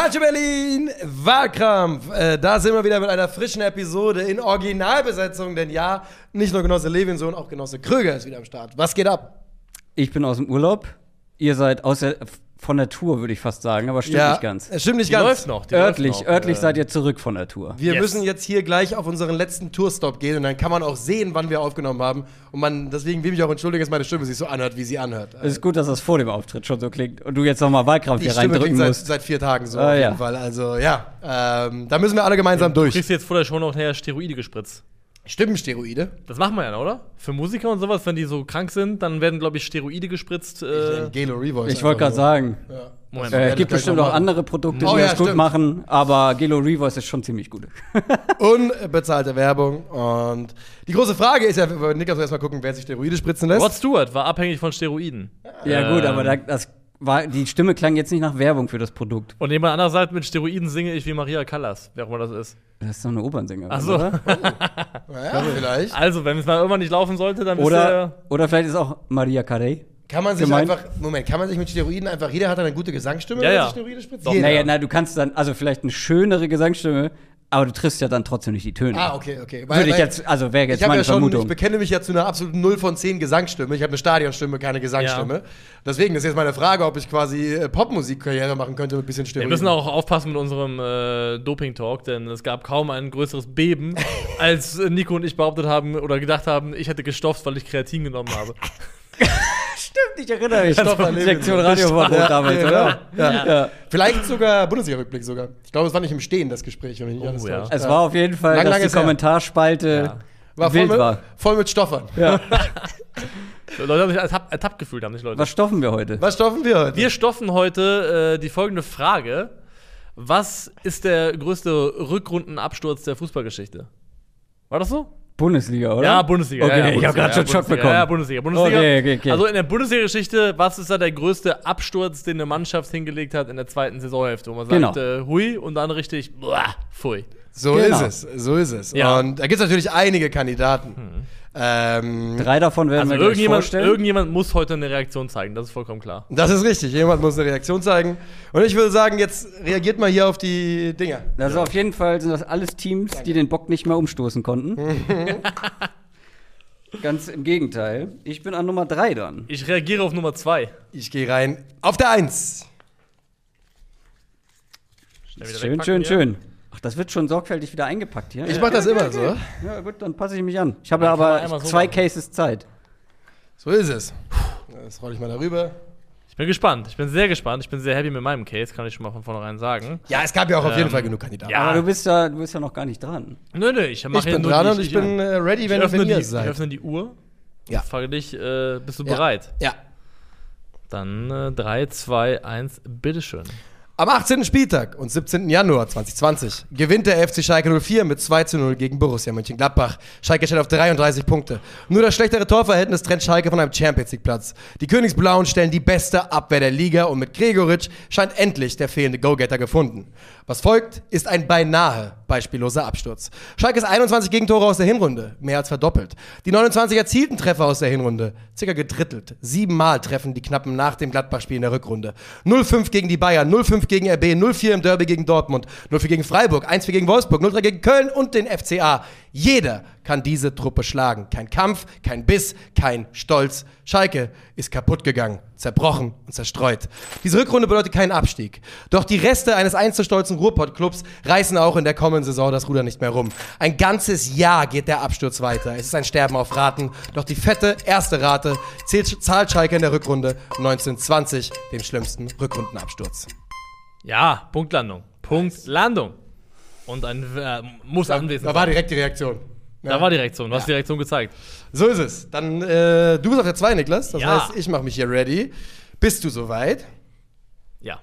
Culture Berlin, Wahlkampf. Äh, da sind wir wieder mit einer frischen Episode in Originalbesetzung, denn ja, nicht nur Genosse Levinson, auch Genosse Kröger ist wieder am Start. Was geht ab? Ich bin aus dem Urlaub. Ihr seid aus der, von der Tour, würde ich fast sagen, aber stimmt nicht ganz. Es stimmt nicht Die ganz. läuft noch. Die Örtlich, läuft noch. örtlich Äh, seid ihr zurück von der Tour. Wir Yes. müssen jetzt hier gleich auf unseren letzten Tourstop gehen und dann kann man auch sehen, wann wir aufgenommen haben. Und man, deswegen will ich mich auch entschuldigen, dass meine Stimme sich so anhört, wie sie anhört. Es ist gut, dass das vor dem Auftritt schon so klingt und du jetzt nochmal Wahlkraft Die hier Stimme reindrücken klingt seit, musst. seit vier Tagen so Ah, auf jeden ja. Fall. Also ja, ähm, da müssen wir alle gemeinsam Du durch. kriegst jetzt vor der Show noch nachher Steroide gespritzt. Stimmensteroide. Das machen wir ja, oder? Für Musiker und sowas, wenn die so krank sind, dann werden, glaube ich, Steroide gespritzt. Äh, Gelo Revoice. Ich wollte gerade sagen, Ja. Moment. Äh, ich gibt bestimmt noch auch andere Produkte, Oh die ja, das gut stimmt. machen, aber Gelo Revoice ist schon ziemlich gut. Unbezahlte Werbung. Und die große Frage ist ja, wir Niklas erstmal gucken, wer sich Steroide spritzen lässt. Rod Stewart war abhängig von Steroiden. ja, gut, Ähm. aber da, das war, die Stimme klang jetzt nicht nach Werbung für das Produkt. Und jemand anderes sagt, mit Steroiden singe ich wie Maria Callas, wer auch immer das ist. Das ist doch eine Opernsängerin, Ach so. oder? Naja, vielleicht. Also, wenn es mal irgendwann nicht laufen sollte, dann Oder, oder vielleicht ist auch Maria Carey. Kann man sich Gemeint? einfach, Moment, kann man sich mit Steroiden einfach, jeder hat eine gute Gesangsstimme, Ja, wenn ja. er sich Steroide spritzt? Naja, na, du kannst dann, also vielleicht eine schönere Gesangsstimme, aber du triffst ja dann trotzdem nicht die Töne. Ah, okay, okay. Würde ich jetzt, also wäre jetzt ich meine ja schon, Vermutung. ich bekenne mich ja zu einer absoluten 0 von 10 Gesangsstimme. Ich habe eine Stadionstimme, keine Gesangsstimme. Deswegen ist jetzt meine Frage, ob ich quasi äh, Popmusikkarriere machen könnte mit ein bisschen Wir Steroiden. müssen auch aufpassen mit unserem äh, Doping-Talk, denn es gab kaum ein größeres Beben, als Nico und ich behauptet haben oder gedacht haben, ich hätte gestofft, weil ich Kreatin genommen habe. Stimmt, ich erinnere mich. Stopp, erleben Sektion wir. Radioverbot Ja, damals, ja, oder? Ja. Ja. Vielleicht sogar Bundesliga-Rückblick sogar. Ich glaube, es war nicht im Stehen, das Gespräch, wenn mich nicht Oh, alles ja. täuscht. Es war auf jeden Fall, Lang, dass die. Kommentarspalte war voll wild mit, war. voll mit Stoffern. Ja. Leute haben sich ertappt, ertappt gefühlt, haben sich Leute. Was stoffen wir heute? Was stoffen wir heute? Wir stoffen heute äh, die folgende Frage. Was ist der größte Rückrundenabsturz der Fußballgeschichte? War das so? Bundesliga, oder? Ja, Bundesliga. Okay, ja, ja, ich habe gerade schon Bundesliga, Schock bekommen. Ja, ja, Bundesliga. Bundesliga. Okay, okay, okay. Also in der Bundesliga-Geschichte, was ist da der größte Absturz, den eine Mannschaft hingelegt hat in der zweiten Saisonhälfte? Wo man sagt, Genau. äh, hui und dann richtig, boah, pfui. So Genau. ist es, so ist es. Ja. Und da gibt es natürlich einige Kandidaten. Ähm, Drei davon werden Also wir gleich irgendjemand, vorstellen. irgendjemand muss heute eine Reaktion zeigen, das ist vollkommen klar. das ist richtig, jemand muss eine Reaktion zeigen. Und ich würde sagen, jetzt reagiert mal hier auf die Dinger. also auf jeden Fall sind das alles Teams, die den Bock nicht mehr umstoßen konnten. Ganz im Gegenteil. Ich bin an Nummer drei dann. Ich reagiere auf Nummer zwei. Ich gehe rein auf der Eins. Schnell wieder Schön, wegpacken schön, hier. schön. Das wird schon sorgfältig wieder eingepackt hier. Ich mache das immer so. Ja, gut, dann passe ich mich an. Ich habe ja aber so zwei machen. Cases Zeit. So ist es. Das rolle ich mal darüber. Ich bin gespannt. Ich bin sehr gespannt. Ich bin sehr happy mit meinem Case, kann ich schon mal von vornherein sagen. Ja, es gab ja auch auf jeden Ähm, Fall genug Kandidaten. ja. Aber du bist ja, du bist ja noch gar nicht dran. Nö, nö, ich mache ich bin dran und ich bin äh, ready, ich wenn, wenn die, ihr ich seid. öffne die Uhr. Ja. Frage dich, äh, bist du Ja. bereit? Ja. Dann äh, 3, 2, 1, bitteschön. Am 18. Spieltag und 17. Januar 2020 gewinnt der FC Schalke 04 mit 2 zu 0 gegen Borussia Mönchengladbach. Schalke steht auf 33 Punkte. Nur das schlechtere Torverhältnis trennt Schalke von einem Champions League Platz. Die Königsblauen stellen die beste Abwehr der Liga und mit Gregoritsch scheint endlich der fehlende Go-Getter gefunden. Was folgt, ist ein beinahe beispielloser Absturz. Schalkes 21 Gegentore aus der Hinrunde, mehr als verdoppelt. Die 29 erzielten Treffer aus der Hinrunde, circa gedrittelt. Siebenmal treffen die Knappen nach dem Gladbach-Spiel in der Rückrunde. 0-5 gegen die Bayern, 0-5 gegen RB, 0-4 im Derby gegen Dortmund, 0-4 gegen Freiburg, 1-4 gegen Wolfsburg, 0-3 gegen Köln und den FCA. Jeder kann diese Truppe schlagen. Kein Kampf, kein Biss, kein Stolz. Schalke ist kaputt gegangen, zerbrochen und zerstreut. Diese Rückrunde bedeutet keinen Abstieg. Doch die Reste eines einst so stolzen Ruhrpott-Clubs reißen auch in der kommenden Saison das Ruder nicht mehr rum. Ein ganzes Jahr geht der Absturz weiter. Es ist ein Sterben auf Raten. Doch die fette erste Rate zählt, zahlt Schalke in der Rückrunde 1920 den schlimmsten Rückrundenabsturz. Ja, Punktlandung. Punktlandung. Und ein äh, muss anwesend Da war direkt die Reaktion. Ja. Da war die Reaktion. Du hast die Reaktion gezeigt. So ist es. Dann, äh, du bist auf der 2, Niklas. Das heißt, ich mache mich hier ready. Bist du soweit? Ja.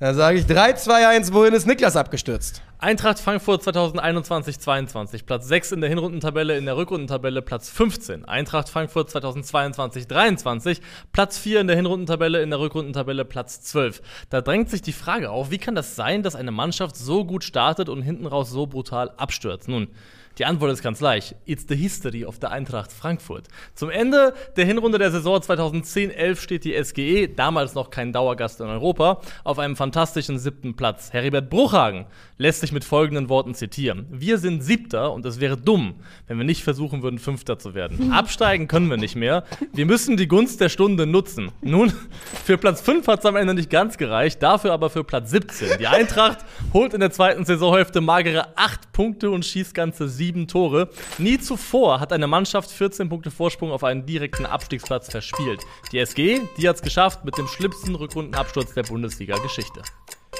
Dann sage ich 3, 2, 1, wohin ist Niklas abgestürzt? Eintracht Frankfurt 2021-22, Platz 6 in der Hinrundentabelle, in der Rückrundentabelle Platz 15. Eintracht Frankfurt 2022-23, Platz 4 in der Hinrundentabelle, in der Rückrundentabelle Platz 12. Da drängt sich die Frage auf, wie kann das sein, dass eine Mannschaft so gut startet und hinten raus so brutal abstürzt? Nun, Die Antwort ist ganz leicht. It's the history of the Eintracht Frankfurt. Zum Ende der Hinrunde der Saison 2010-11 steht die SGE, damals noch kein Dauergast in Europa, auf einem fantastischen siebten Platz. Heribert Bruchhagen lässt sich mit folgenden Worten zitieren. Wir sind Siebter und es wäre dumm, wenn wir nicht versuchen würden, Fünfter zu werden. Absteigen können wir nicht mehr. Wir müssen die Gunst der Stunde nutzen. Nun, für Platz 5 hat es am Ende nicht ganz gereicht, dafür aber für Platz 17. Die Eintracht holt in der zweiten Saisonhälfte magere 8 Punkte und schießt ganze 7 Tore. Nie zuvor hat eine Mannschaft 14 Punkte Vorsprung auf einen direkten Abstiegsplatz verspielt. Die SG, die hat es geschafft mit dem schlimmsten Rückrundenabsturz der Bundesliga-Geschichte.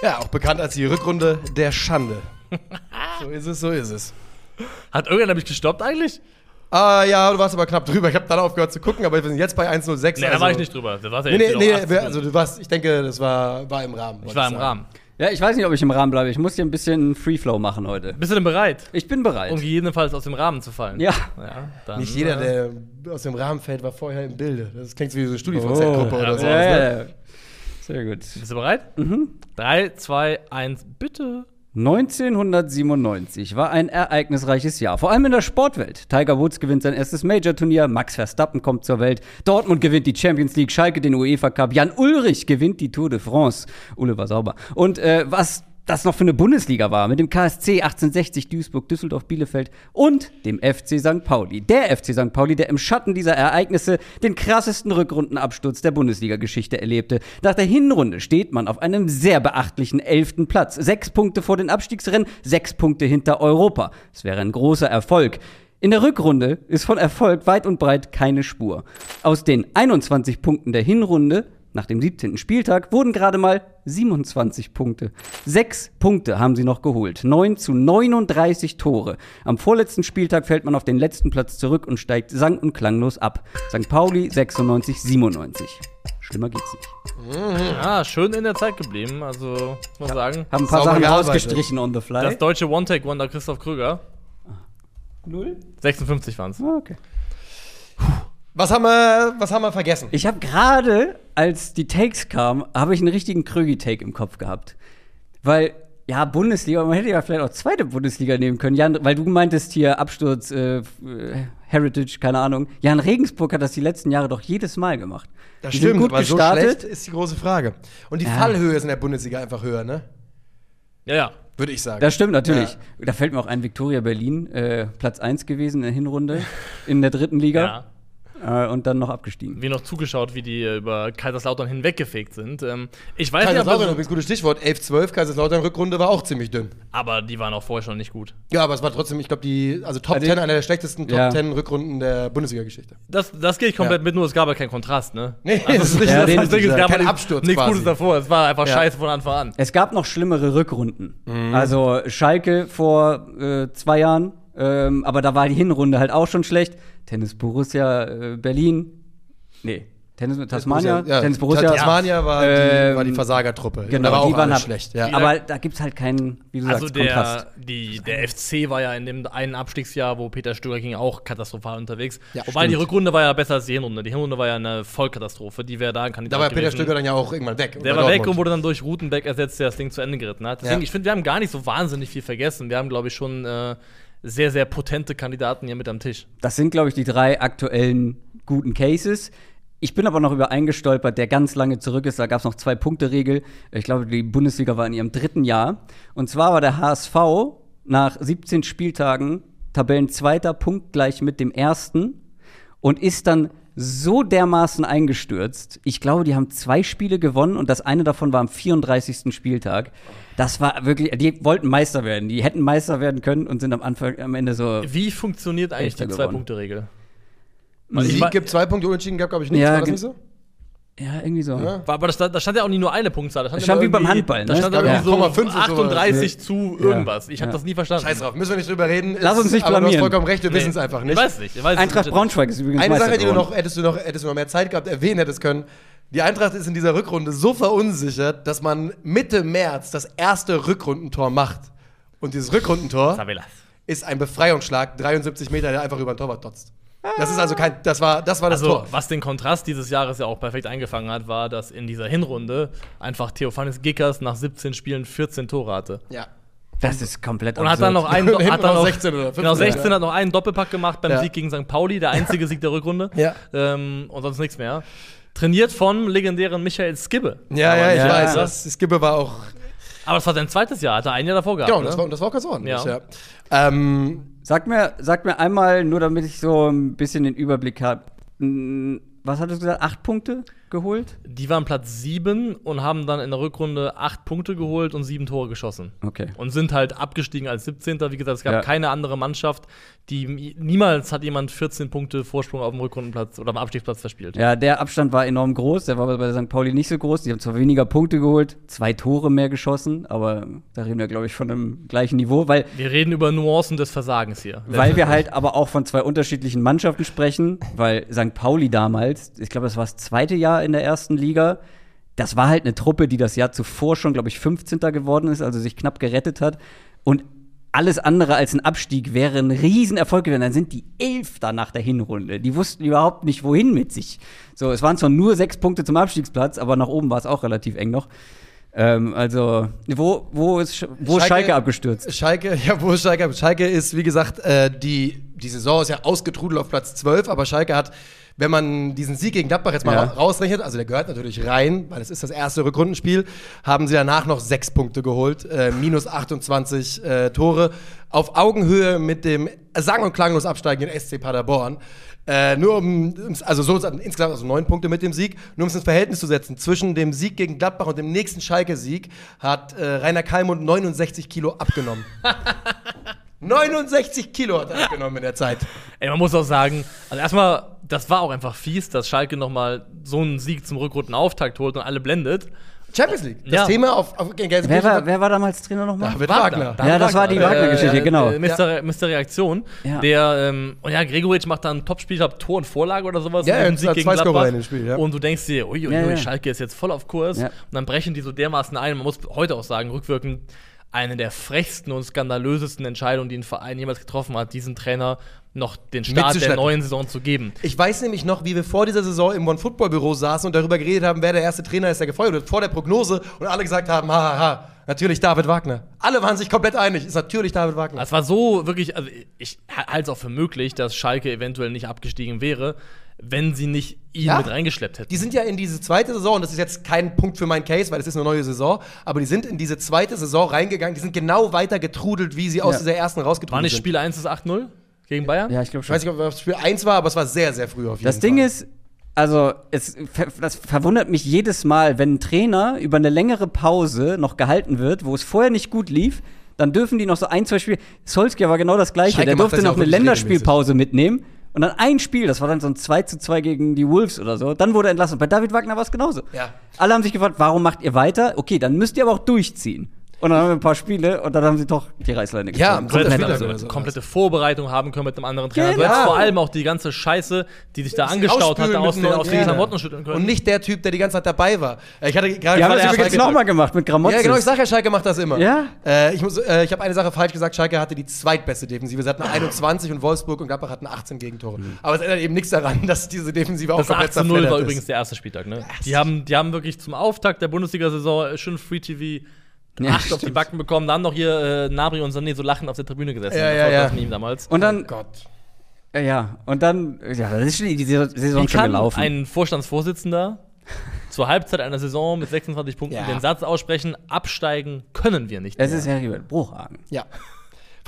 Ja, auch bekannt als die Rückrunde der Schande. so ist es, so ist es. Hat irgendjemand mich gestoppt eigentlich? Ah, ja, du warst aber knapp drüber. Ich habe dann aufgehört zu gucken, aber wir sind jetzt bei 106. Nee, also da war ich nicht drüber. Das war ja Nee, nee, nee, noch 18. wir- also du warst, ich denke, das war, war im Rahmen. ich war im sagen. Rahmen. Ja, ich weiß nicht, ob ich im Rahmen bleibe. Ich muss hier ein bisschen Free Flow machen heute. Bist du denn bereit? Ich bin bereit. Um gegebenenfalls aus dem Rahmen zu fallen. Ja. ja dann, Nicht jeder, äh, der aus dem Rahmen fällt, war vorher im Bilde. Das klingt so wie so eine Oh. StudiVZ-Gruppe ja, oder ja, so. ja, ne? ja, ja. Sehr gut. Bist du bereit? Mhm. 3, 2, 1, bitte. 1997 war ein ereignisreiches Jahr, vor allem in der Sportwelt. Tiger Woods gewinnt sein erstes Major-Turnier, Max Verstappen kommt zur Welt, Dortmund gewinnt die Champions League, Schalke den UEFA Cup, Jan Ulrich gewinnt die Tour de France. Ulle war sauber. Und äh, was das noch für eine Bundesliga war, mit dem KSC 1860 Duisburg, Düsseldorf, Bielefeld und dem FC St. Pauli. Der FC St. Pauli, der im Schatten dieser Ereignisse den krassesten Rückrundenabsturz der Bundesliga-Geschichte erlebte. Nach der Hinrunde steht man auf einem sehr beachtlichen elften Platz. Sechs Punkte vor den Abstiegsrennen, sechs Punkte hinter Europa. Es wäre ein großer Erfolg. In der Rückrunde ist von Erfolg weit und breit keine Spur. Aus den 21 Punkten der Hinrunde nach dem 17. Spieltag wurden gerade mal 27 Punkte. Sechs Punkte haben sie noch geholt. 9 zu 39 Tore. Am vorletzten Spieltag fällt man auf den letzten Platz zurück und steigt sang- und klanglos ab. St. Pauli 96, 97. Schlimmer geht's nicht. Ja, schön in der Zeit geblieben, also muss man sagen. Haben ein paar Sachen rausgestrichen on the fly. Das deutsche One-Take-Wonder Christoph Kröger. Null? 56 waren es. Ah, okay. Was haben wir, was haben wir vergessen? Ich habe gerade, als die Takes kamen, habe ich einen richtigen Krögi-Take im Kopf gehabt. Weil, ja, Bundesliga, man hätte ja vielleicht auch zweite Bundesliga nehmen können. Jan, weil du meintest hier Absturz, äh, äh, Heritage, keine Ahnung. Jan Regensburg hat das die letzten Jahre doch jedes Mal gemacht. Das Die stimmt, gut aber so gestartet. schlecht ist die große Frage. Und die Ja. Fallhöhe ist in der Bundesliga einfach höher, ne? Ja, ja. Würde ich sagen. Das stimmt natürlich. Da fällt mir auch ein Viktoria Berlin, äh, Platz 1 gewesen in der Hinrunde in der dritten Liga. Äh, und dann noch abgestiegen. Wie noch zugeschaut, wie die äh, über Kaiserslautern hinweggefegt sind. Ähm, ich weiß nicht, Kaiserslautern aber, übrigens gutes Stichwort. 11-12, Kaiserslautern Rückrunde war auch ziemlich dünn. aber die waren auch vorher schon nicht gut. Ja, aber es war trotzdem, ich glaube, die, also Top Also 10, einer der schlechtesten Top Ja. 10 Rückrunden der Bundesliga-Geschichte. Das, das gehe ich komplett Ja. mit, nur es gab ja keinen Kontrast, ne? Nee, also, das ist richtig. Ja, das, es gab kein halt Absturz nichts quasi. Gutes davor. Es war einfach Ja. scheiße von Anfang an. Es gab noch schlimmere Rückrunden. Also Schalke vor äh, zwei Jahren, ähm, aber da war die Hinrunde halt auch schon schlecht. Tennis Borussia äh, Berlin. Nee, Tennis Tasmania. Ja, Tennis Borussia. Tasmania war, Ähm, die, war die Versagertruppe. Genau, da war auch die waren halt- schlecht. Ja. Aber da gibt's halt keinen, wie du Also sagst, der, Kontrast. die, der FC war ja in dem einen Abstiegsjahr, wo Peter Stöger ging, auch katastrophal unterwegs. Ja, Wobei die stimmt. Rückrunde war ja besser als die Hinrunde. Die Hinrunde war ja eine Vollkatastrophe. Die wäre da ein Kandidat Da war Peter. Stöger dann ja auch irgendwann weg. Der war weg Dortmund. und wurde dann durch Rutenbeck ersetzt, der das Ding zu Ende geritten hat. Deswegen, Ja. ich finde, wir haben gar nicht so wahnsinnig viel vergessen. Wir haben, glaube ich, schon äh, sehr, sehr potente Kandidaten hier mit am Tisch. Das sind, glaube ich, die drei aktuellen guten Cases. Ich bin aber noch über einen gestolpert, der ganz lange zurück ist. Da gab es noch zwei Punkte-Regel. Ich glaube, die Bundesliga war in ihrem dritten Jahr. Und zwar war der HSV nach 17 Spieltagen Tabellenzweiter, punktgleich mit dem ersten und ist dann so dermaßen eingestürzt. Ich glaube, die haben zwei Spiele gewonnen und das eine davon war am 34. Spieltag. Das war wirklich, die wollten Meister werden. Die hätten Meister werden können und sind am Anfang, am Ende so. Wie funktioniert eigentlich die. Zwei-Punkte-Regel? Sieg gibt zwei Punkte, Unentschieden gab, glaube ich, nichts. Ja, war das nicht so? Ja, irgendwie so. Ja. War- Aber das, da stand ja auch nie nur eine Punktzahl. Da stand, Das stand wie beim Handball, Da ne? stand Es gab irgendwie ja so 0,5 und sowas. 38 zu irgendwas. Ich habe Ja. das nie verstanden. Scheiß drauf, müssen wir nicht drüber reden. Lass uns nicht aber Du hast blamieren. vollkommen recht, wir Nee. wissen es einfach nicht. Ich weiß nicht. Ich weiß Eintracht nicht. Braunschweig ist übrigens Eine Sache, die du noch, hättest du noch, hättest du noch mehr Zeit gehabt, erwähnen hättest können. Die Eintracht ist in dieser Rückrunde so verunsichert, dass man Mitte März das erste Rückrundentor macht. Und dieses Rückrundentor ist ein Befreiungsschlag, 73 Meter, der einfach über den Torwart totzt. Das ist also kein, das war, das war das Also, Tor. was den Kontrast dieses Jahres ja auch perfekt eingefangen hat, war, dass in dieser Hinrunde einfach Theophanis Gickers nach 17 Spielen 14 Tore hatte. Ja. Das ist komplett Und hat dann noch einen, hat dann noch noch 16 oder 15, genau, 16 ja. hat noch einen Doppelpack gemacht beim Ja. Sieg gegen St. Pauli, der einzige Sieg der Rückrunde. Ja. Ähm, und sonst nichts mehr. Trainiert vom legendären Michael Skibbe. Ja, ja, ich Ja. weiß. Das, Skibbe war auch. Aber das war sein zweites Jahr, hat er ein Jahr davor gehabt. Genau, ne? das war, das war auch ganz ordentlich. Ja. Ja. Ähm, Sag mir, sag mir einmal, nur damit ich so ein bisschen den Überblick habe. Was hattest du gesagt? Acht Punkte geholt? Die waren Platz 7 und haben dann in der Rückrunde 8 Punkte geholt und 7 Tore geschossen. Okay. Und sind halt abgestiegen als 17. Wie gesagt, es gab Ja. keine andere Mannschaft, die niemals hat jemand 14 Punkte Vorsprung auf dem Rückrundenplatz oder am Abstiegsplatz verspielt. Ja, der Abstand war enorm groß. Der war bei St. Pauli nicht so groß. Die haben zwar weniger Punkte geholt, zwei Tore mehr geschossen, aber da reden wir, glaube ich, von einem gleichen Niveau, weil, Wir reden über Nuancen des Versagens hier. weil wir halt aber auch von zwei unterschiedlichen Mannschaften sprechen, weil St. Pauli damals, ich glaube, das war das zweite Jahr in der ersten Liga, das war halt eine Truppe, die das Jahr zuvor schon, glaube ich, 15. geworden ist, also sich knapp gerettet hat. Und alles andere als ein Abstieg wäre ein Riesenerfolg gewesen. Dann sind die Elfter nach der Hinrunde. Die wussten überhaupt nicht, wohin mit sich. So, es waren zwar nur sechs Punkte zum Abstiegsplatz, aber nach oben war es auch relativ eng noch. Ähm, also, wo, wo ist, wo Schalke- Schalke abgestürzt? Schalke, ja, wo ist Schalke? Schalke ist, wie gesagt, äh, die, die Saison ist ja ausgetrudelt auf Platz 12, aber Schalke hat, wenn man diesen Sieg gegen Gladbach jetzt mal Ja. ra- rausrechnet, also der gehört natürlich rein, weil es ist das erste Rückrundenspiel, haben sie danach noch sechs Punkte geholt, äh, minus 28 äh, Tore, auf Augenhöhe mit dem sang- und klanglos absteigenden SC Paderborn. Äh, nur um, also so insgesamt also neun Punkte mit dem Sieg. Nur um es ins Verhältnis zu setzen, zwischen dem Sieg gegen Gladbach und dem nächsten Schalke-Sieg hat äh, Rainer Kalmund 69 Kilo abgenommen. 69 Kilo hat er abgenommen in der Zeit. Ey, man muss auch sagen, also erstmal, das war auch einfach fies, dass Schalke nochmal so einen Sieg zum Rückrundenauftakt holt und alle blendet. Champions League. Das Ja. Thema auf, auf gegen Wer war, wer war damals Trainer nochmal? David Wagner. Ja, das war die Wagner-Geschichte, Äh, genau. Äh, Mr. Mr. Reaktion. Ja. Der, ähm, und ja, Gregoritsch macht dann ein Topspiel, ich glaub, Tor und Vorlage oder sowas. Ja, hat zwei Scorer in dem Spiel, ja. Und du denkst dir, uiuiui, Ja, ja. Schalke ist jetzt voll auf Kurs. Ja. Und dann brechen die so dermaßen ein. Man muss heute auch sagen, rückwirkend eine der frechsten und skandalösesten Entscheidungen, die ein Verein jemals getroffen hat, diesen Trainer noch den Start der neuen Saison zu geben. Ich weiß nämlich noch, wie wir vor dieser Saison im One Football Büro saßen und darüber geredet haben, wer der erste Trainer ist, der gefeuert wird, vor der Prognose und alle gesagt haben, haha, ha, natürlich David Wagner. Alle waren sich komplett einig, ist natürlich David Wagner. Es war so wirklich, also ich halte es auch für möglich, dass Schalke eventuell nicht abgestiegen wäre, wenn sie nicht ihn Ja. mit reingeschleppt hätten. Die sind ja in diese zweite Saison, und das ist jetzt kein Punkt für meinen Case, weil es ist eine neue Saison, aber die sind in diese zweite Saison reingegangen, die sind genau weiter getrudelt, wie sie aus Ja. dieser ersten War rausgetrudelt nicht sind. Spiel 1 ist 8-0 gegen Bayern? Ja, ich glaube Ich schon. weiß nicht, ob das Spiel 1 war, aber es war sehr, sehr früh auf jeden Das Fall. Ding ist, also es, das verwundert mich jedes Mal, wenn ein Trainer über eine längere Pause noch gehalten wird, wo es vorher nicht gut lief, dann dürfen die noch so ein, zwei Spiele. Solskjaer war genau das gleiche. Schalke Der durfte das noch eine Länderspielpause mitnehmen. Und dann ein Spiel, das war dann so ein 2 zu 2 gegen die Wolves oder so. Dann wurde er entlassen. Bei David Wagner war es genauso. Ja. Alle haben sich gefragt, warum macht ihr weiter? Okay, dann müsst ihr aber auch durchziehen. Und dann haben wir ein paar Spiele und dann haben sie doch die Reißleine Ja, gezogen. Komplette, Spieltag also, komplette Vorbereitung haben können mit einem anderen Trainer. Genau. Du hättest vor allem auch die ganze Scheiße, die sich da angestaut hatte, aus den, aus und- den ja. Klamotten schütteln können. Und nicht der Typ, der die ganze Zeit dabei war. Äh, Ich hatte gerade gerade das übrigens nochmal gemacht mit Gramozis. Ja, genau, ich sag ja, Schalke macht das immer. Ja? Äh, ich muss, äh, ich habe eine Sache falsch gesagt, Schalke hatte die zweitbeste Defensive. Sie hatten 21 und Wolfsburg und Gladbach hatten 18 Gegentore. Aber es ändert eben nichts daran, dass diese Defensive auch das 8 zu 0 zerfleddert war ist. übrigens der erste Spieltag, ne? Die haben, die haben wirklich zum Auftakt der Bundesliga-Saison schön Free TV Ja, acht auf die Backen bekommen. Dann noch hier äh, Nabri und Sané so lachend auf der Tribüne gesessen. Ja, ja, ja. das Meme damals. Und dann, Oh Gott. ja, und dann, ja, das ist schon die Saison Wie schon kann gelaufen. ein Vorstandsvorsitzender zur Halbzeit einer Saison mit 26 Punkten Ja. den Satz aussprechen, absteigen können wir nicht es ist Heribert Bruchhagen. Ja.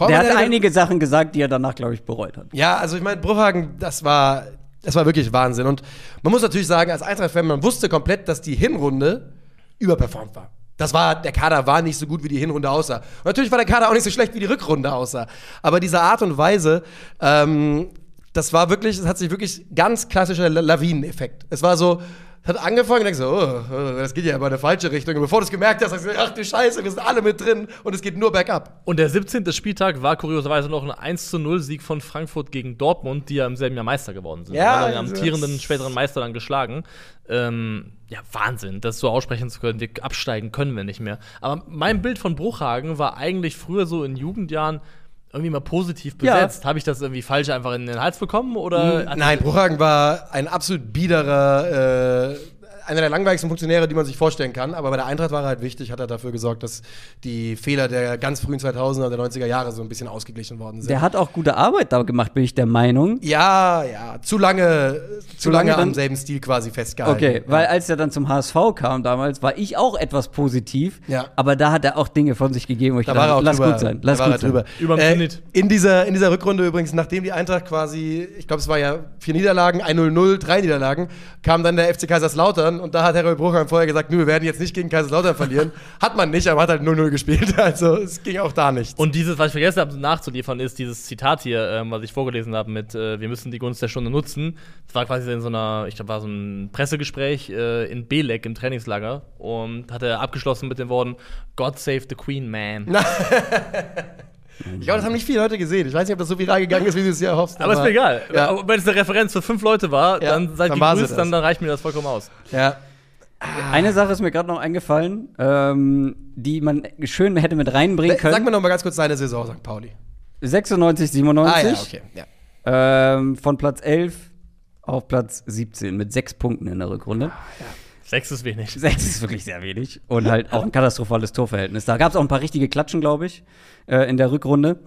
Der hat einige Sachen gesagt, die er danach, glaube ich, bereut hat. Ja, also ich meine, Bruchhagen, das war, das war wirklich Wahnsinn. Und man muss natürlich sagen, als Eintracht-Fan, man wusste komplett, dass die Hinrunde überperformt war. Das war, der Kader war nicht so gut, wie die Hinrunde aussah. Und natürlich war der Kader auch nicht so schlecht, wie die Rückrunde aussah. Aber diese Art und Weise, ähm, das war wirklich, es hat sich wirklich ganz klassischer La- Lawineneffekt. Es war so, hat angefangen und denkst so, oh, das geht ja aber in eine falsche Richtung. Und bevor du es gemerkt hast, hast du gesagt, ach du Scheiße, wir sind alle mit drin und es geht nur bergab. Und der 17. Spieltag war kurioserweise noch ein 1 zu 0 Sieg von Frankfurt gegen Dortmund, die ja im selben Jahr Meister geworden sind. Ja, Also den amtierenden späteren Meister dann geschlagen. Ähm, ja, Wahnsinn, das so aussprechen zu können. Wir absteigen können wir nicht mehr. Aber mein Bild von Bruchhagen war eigentlich früher so in Jugendjahren irgendwie mal positiv Ja. besetzt. Habe ich das irgendwie falsch einfach in den Hals bekommen? Oder Nein, Bruchhagen war ein absolut biederer, äh, einer der langweiligsten Funktionäre, die man sich vorstellen kann. Aber bei der Eintracht war er halt wichtig, hat er dafür gesorgt, dass die Fehler der ganz frühen 2000er, der 90er Jahre so ein bisschen ausgeglichen worden sind. Der hat auch gute Arbeit da gemacht, bin ich der Meinung. ja, ja, zu lange, zu, lange lange, dann- am selben Stil quasi festgehalten. Okay, ja. weil als er dann zum HSV kam damals, war ich auch etwas positiv. Ja. Aber da hat er auch Dinge von sich gegeben, wo ich Da war er auch lass drüber. gut sein. Lass da war gut er drüber. sein. Überm Äh, in, dieser, in dieser Rückrunde übrigens, nachdem die Eintracht quasi, ich glaube, es war ja vier Niederlagen, ein 0-0, drei Niederlagen, kam dann der FC Kaiserslautern und da hat Herold Bruchheim vorher gesagt, nö, wir werden jetzt nicht gegen Kaiserslautern verlieren. hat man nicht, aber hat halt 0-0 gespielt. Also es ging auch da nicht. Und dieses, was ich vergessen habe nachzuliefern, ist dieses Zitat hier, ähm, was ich vorgelesen habe mit äh, Wir müssen die Gunst der Stunde nutzen. Das war quasi in so einer, ich glaube, war so ein Pressegespräch äh, in Belek im Trainingslager und hat er abgeschlossen mit den Worten God save the Queen, man. Ich glaube, das haben nicht viele Leute gesehen. Ich weiß nicht, ob das so viral gegangen ist, wie du es hier erhoffst. Aber ist mir egal. Ja. Aber Wenn es eine Referenz für fünf Leute war, Ja, dann seid dann gegrüßt, dann, dann reicht mir das vollkommen aus. Ja. Eine Sache ist mir gerade noch eingefallen, ähm, die man schön hätte mit reinbringen können. Sag mir noch mal ganz kurz deine Saison, St. Pauli. 96, 97. Ah ja, okay. Ja. ähm, von Platz 11 auf Platz 17 mit sechs Punkten in der Rückrunde. Sechs ist wenig. Sechs ist wirklich sehr wenig. Und halt auch ein katastrophales Torverhältnis. Da gab es auch ein paar richtige Klatschen, glaube ich, äh, in der Rückrunde.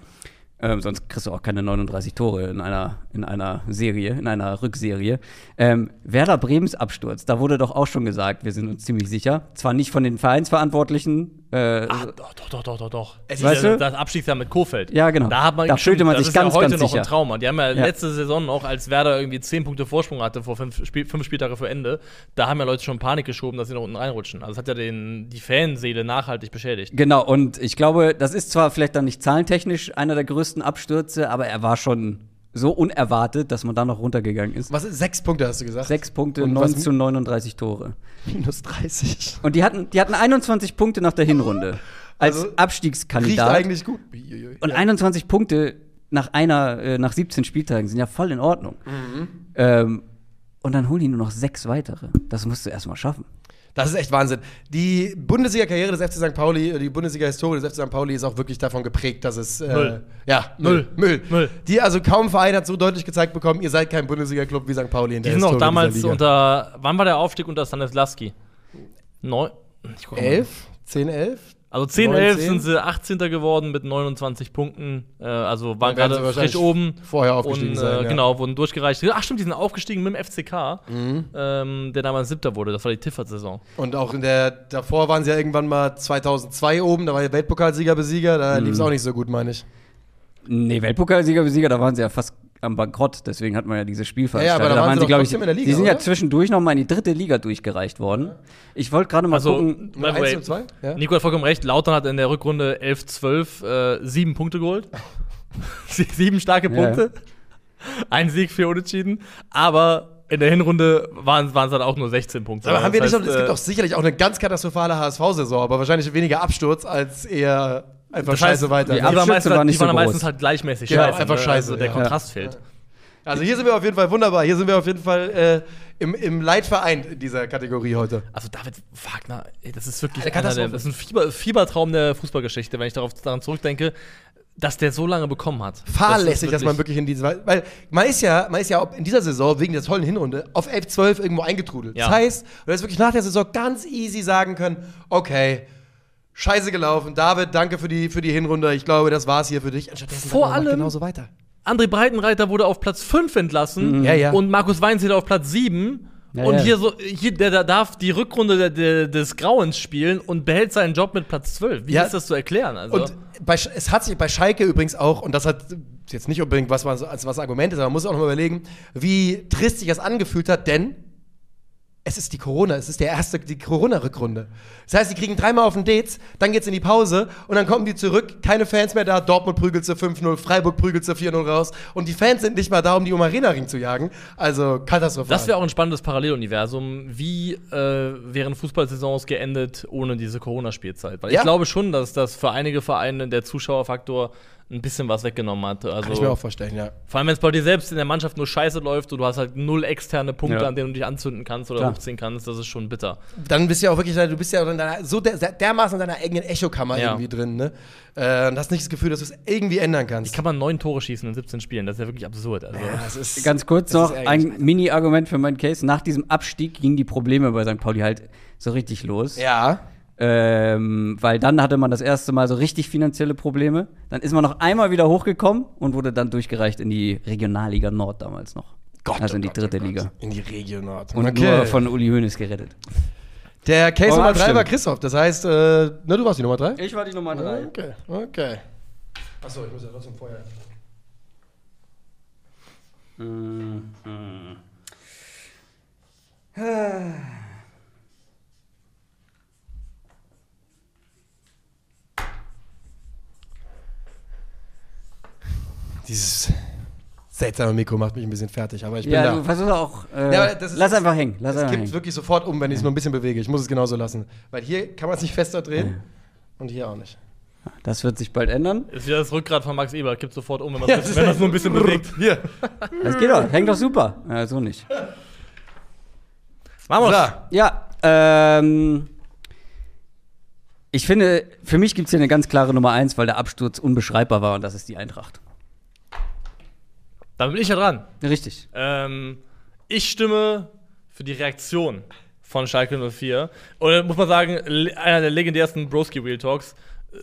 Ähm, sonst kriegst du auch keine 39 Tore in einer, in einer Serie, in einer Rückserie. Ähm, Werder Bremens Absturz, da wurde doch auch schon gesagt, wir sind uns ziemlich sicher. Zwar nicht von den Vereinsverantwortlichen. Äh, Ah, doch, doch, doch, doch, doch. Es Weißt Dieser- du? Das Abstiegsjahr mit Kofeld. Ja, genau. Da, hat man, Da fühlte man das sich ist ganz, ja heute ganz noch sicher. ein Trauma. Die haben ja, Ja. letzte Saison auch, als Werder irgendwie zehn Punkte Vorsprung hatte vor fünf, Spiel, fünf Spieltage vor Ende, da haben ja Leute schon Panik geschoben, dass sie nach unten reinrutschen. Also das hat ja den, die Fanseele nachhaltig beschädigt. Genau, und ich glaube, das ist zwar vielleicht dann nicht zahlentechnisch einer der größten Abstürze, aber er war schon so unerwartet, dass man da noch runtergegangen ist. Was sechs Punkte, hast du gesagt? Sechs Punkte, Und 9 was- zu 39 Tore. Minus 30. Und die hatten, die hatten 21 Punkte nach der Hinrunde als Also, Riecht Abstiegskandidat. eigentlich gut. Und 21 Punkte nach einer, äh, nach 17 Spieltagen sind ja voll in Ordnung. Mhm. Ähm, und dann holen die nur noch sechs weitere. Das musst du erstmal schaffen. Das ist echt Wahnsinn. Die Bundesliga-Karriere des FC St. Pauli, die Bundesliga-Historie des FC St. Pauli ist auch wirklich davon geprägt, dass es. Äh, Müll. Ja, Müll. Müll. Müll. Die, also kaum Verein hat so deutlich gezeigt bekommen, ihr seid kein Bundesliga-Club wie St. Pauli in Die der sind auch damals unter, wann war der Aufstieg unter Stanislavski? Neun, ich guck mal. 11? 10, 11? Also 10, 19? 11 sind sie 18. geworden mit 29 Punkten. Äh, also waren gerade frisch oben. vorher aufgestiegen und, sein, äh, ja. Genau, wurden durchgereicht. Ach stimmt, die sind aufgestiegen mit dem FCK, Mhm. ähm, der damals Siebter wurde. Das war die Tiffert-Saison. Und auch in der, davor waren sie ja irgendwann mal 2002 oben, da war der Weltpokalsieger Besieger, da Mhm. lief es auch nicht so gut, meine ich. Nee, Weltpokalsieger, Besieger, da waren sie ja fast am Bankrott, deswegen hat man ja dieses Spiel Ja, ja, aber da waren sie doch glaub trotzdem in der Liga, Die sind ja oder? zwischendurch noch mal in die dritte Liga durchgereicht worden. Ich wollte gerade mal Also, gucken. by the way, 1 und 2? Ja? Nico hat vollkommen recht. Lautern hat in der Rückrunde 11, 12 äh, sieben Punkte geholt. Sie- sieben starke Ja. Punkte. Ein Sieg, vier Unentschieden. Aber in der Hinrunde waren es dann auch nur 16 Punkte. Aber haben wir Das nicht heißt, noch, es gibt äh, auch sicherlich auch eine ganz katastrophale HSV-Saison, aber wahrscheinlich weniger Absturz als eher einfach Das scheiße heißt, weiter. die Die waren, meistens, nicht die waren so meistens groß. halt gleichmäßig Genau, scheiße. einfach ne? scheiße, Also der ja. Kontrast fehlt. Also hier sind wir auf jeden Fall wunderbar. Hier sind wir auf jeden Fall äh, im, im Leitverein in dieser Kategorie heute. Also David Wagner, ey, das ist wirklich einer der, das ist ein Fieber, Fiebertraum der Fußballgeschichte, wenn ich darauf daran zurückdenke, dass der so lange bekommen hat. Fahrlässig, Das dass ist man wirklich in diese. Weil man ist ja, man ist ja auch in dieser Saison wegen der tollen Hinrunde auf 11, 12 irgendwo eingetrudelt. Ja. Das heißt, du hättest wirklich nach der Saison ganz easy sagen können: Okay, scheiße gelaufen. David, danke für die, für die Hinrunde. Ich glaube, das war's hier für dich. Und stattdessen Vor sagt man, macht allem- genauso weiter. André Breitenreiter wurde auf Platz 5 entlassen Ja, ja. und Markus Weinzierl auf Platz 7. Ja, und ja. hier so, hier, der, der darf die Rückrunde der, der, des Grauens spielen und behält seinen Job mit Platz 12. Wie Ja. ist das zu erklären? Also, Und bei, es hat sich bei Schalke übrigens auch, und das hat jetzt nicht unbedingt was, was, als was Argument ist, aber man muss auch noch mal überlegen, wie trist sich das angefühlt hat, denn es ist die Corona, es ist der erste, die Corona-Rückrunde. Das heißt, die kriegen dreimal auf den Dates, dann geht's in die Pause und dann kommen die zurück, keine Fans mehr da, Dortmund prügelt zu 5-0, Freiburg prügelt zu 4-0 raus und die Fans sind nicht mal da, um die um Arena-Ring zu jagen. Also katastrophal. das wäre auch ein spannendes Paralleluniversum. Wie äh, wären Fußballsaisons geendet ohne diese Corona-Spielzeit? Weil Ja. ich glaube schon, dass das für einige Vereine der Zuschauerfaktor ein bisschen was weggenommen hat. Also, Kann ich mir auch vorstellen, ja. vor allem, wenn es bei dir selbst in der Mannschaft nur scheiße läuft und du hast halt null externe Punkte, Ja. an denen du dich anzünden kannst oder Klar. hochziehen kannst, das ist schon bitter. Dann bist du ja auch wirklich, du bist ja in deiner, so der, dermaßen in deiner eigenen Echokammer Ja. irgendwie drin, ne? Äh, und hast nicht das Gefühl, dass du es irgendwie ändern kannst. Kann man neun Tore schießen in 17 Spielen? Das ist ja wirklich absurd. Also. Ja, das ist, Ganz kurz das noch ist ein. Mini-Argument für meinen Case. Nach diesem Abstieg gingen die Probleme bei St. Pauli halt so richtig los. Ja. Ähm, weil dann hatte man das erste Mal so richtig finanzielle Probleme. Dann ist man noch einmal wieder hochgekommen und wurde dann durchgereicht in die Regionalliga Nord damals noch. Gott, also in oh die Gott, dritte oh Gott. Liga. In die Region Nord. Und nur von Uli Hoeneß gerettet. Der Case Oh, Nummer 3 abstimmen. war Christoph. Das heißt, äh, ne, du warst die Nummer 3? Ich war die Nummer drei. Okay, okay. Achso, ich muss ja trotzdem vorher. Mhm. Dieses seltsame Mikro macht mich ein bisschen fertig, aber ich bin Ja, da. du versuchst auch. Äh, Ja, ist- lass einfach hängen. Lass Es kippt wirklich sofort um, wenn ich es nur ein bisschen bewege. Ich muss es genauso lassen. Weil hier kann man es nicht fester drehen und hier auch nicht. Das wird sich bald ändern. Ist wieder das Rückgrat von Max Eber, kippt sofort um, wenn man es wenn man's nur ein bisschen bewegt. Hier. Das geht doch. Hängt doch super. Ja, so nicht. Wir's. So. Ja, ähm. Ich finde, für mich gibt es hier eine ganz klare Nummer eins, weil der Absturz unbeschreibbar war und das ist die Eintracht. Dann bin ich ja dran. Richtig. Ähm, ich stimme für die Reaktion von Schalke 04. Oder muss man sagen, einer der legendärsten Broski Real Talks,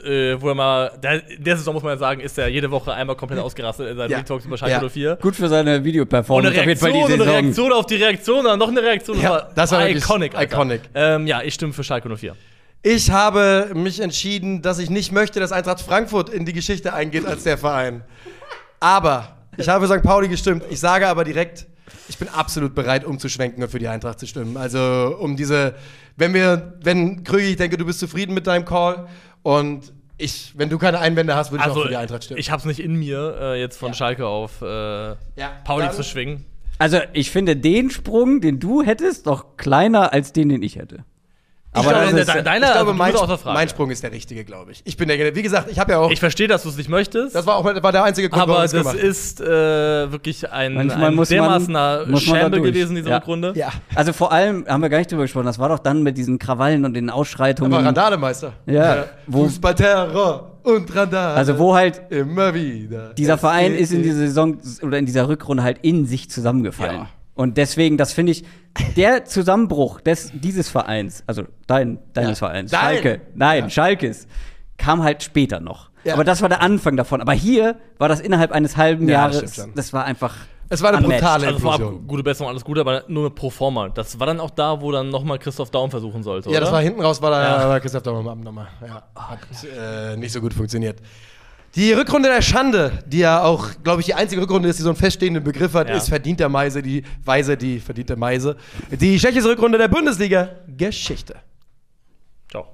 äh, wo er mal, der, der Saison muss man ja sagen, ist er jede Woche einmal komplett ausgerastet in seinen Ja. Talks über Schalke Ja. 04. Gut für seine Und eine Videoperformance auf jeden Fall Reaktion, und eine. Reaktion auf die Reaktion, dann noch eine Reaktion. Ja, das war wirklich iconic. Alter. iconic. Ähm, ja, ich stimme für Schalke 04. Ich habe mich entschieden, dass ich nicht möchte, dass Eintracht Frankfurt in die Geschichte eingeht als der Verein. Aber ich habe für St. Pauli gestimmt. Ich sage aber direkt, ich bin absolut bereit, umzuschwenken und für die Eintracht zu stimmen. Also um diese, wenn wir, wenn Krüger, ich denke, du bist zufrieden mit deinem Call und ich, wenn du keine Einwände hast, würde ich Also, auch für die Eintracht stimmen. ich hab's nicht in mir, äh, jetzt von Ja. Schalke auf äh, Pauli dann- zu schwingen. Also, ich finde den Sprung, den du hättest, doch kleiner als den, den ich hätte. Ich Aber glaube, de- deiner- ich glaube mein, mein Sprung ist der richtige, glaube ich. Ich bin der, wie gesagt, ich habe ja auch, Ich verstehe, dass du es nicht möchtest. das war auch war der einzige Grund, Aber das gemacht ist äh, wirklich ein, Manchmal ein muss dermaßener man gewesen, diese Ja. Rückrunde. Ja, Also, vor allem haben wir gar nicht drüber gesprochen. Das war doch dann mit diesen Krawallen und den Ausschreitungen. aber Randalemeister. Ja, wo- Fußballterror und Randale. Also, wo halt Immer wieder. dieser Es Verein ist in dieser Saison oder in dieser Rückrunde halt in sich zusammengefallen. Ja. Und deswegen, das finde ich, der Zusammenbruch des, dieses Vereins, also dein, deines Ja. Vereins, Dein. Schalke, nein, Ja. Schalkes, kam halt später noch. Ja. Aber das war der Anfang davon. Aber hier war das innerhalb eines halben Ja, das Jahres, das, schon. war einfach. Es war eine unmatched. brutale Also vorab, Implosion. gute Besserung, alles Gute, aber nur pro forma. Das war dann auch da, wo dann nochmal Christoph Daum versuchen sollte, Ja, oder? das war hinten raus, war da Ja. war Christoph Daum am Abend nochmal. Ja, hat äh, nicht so gut funktioniert. Die Rückrunde der Schande, die ja auch, glaube ich, die einzige Rückrunde ist, die so einen feststehenden Begriff hat, Ja. ist verdienter Meise, die Weise, die verdiente Meise. Die schlechteste Rückrunde der Bundesliga. Geschichte. Ciao.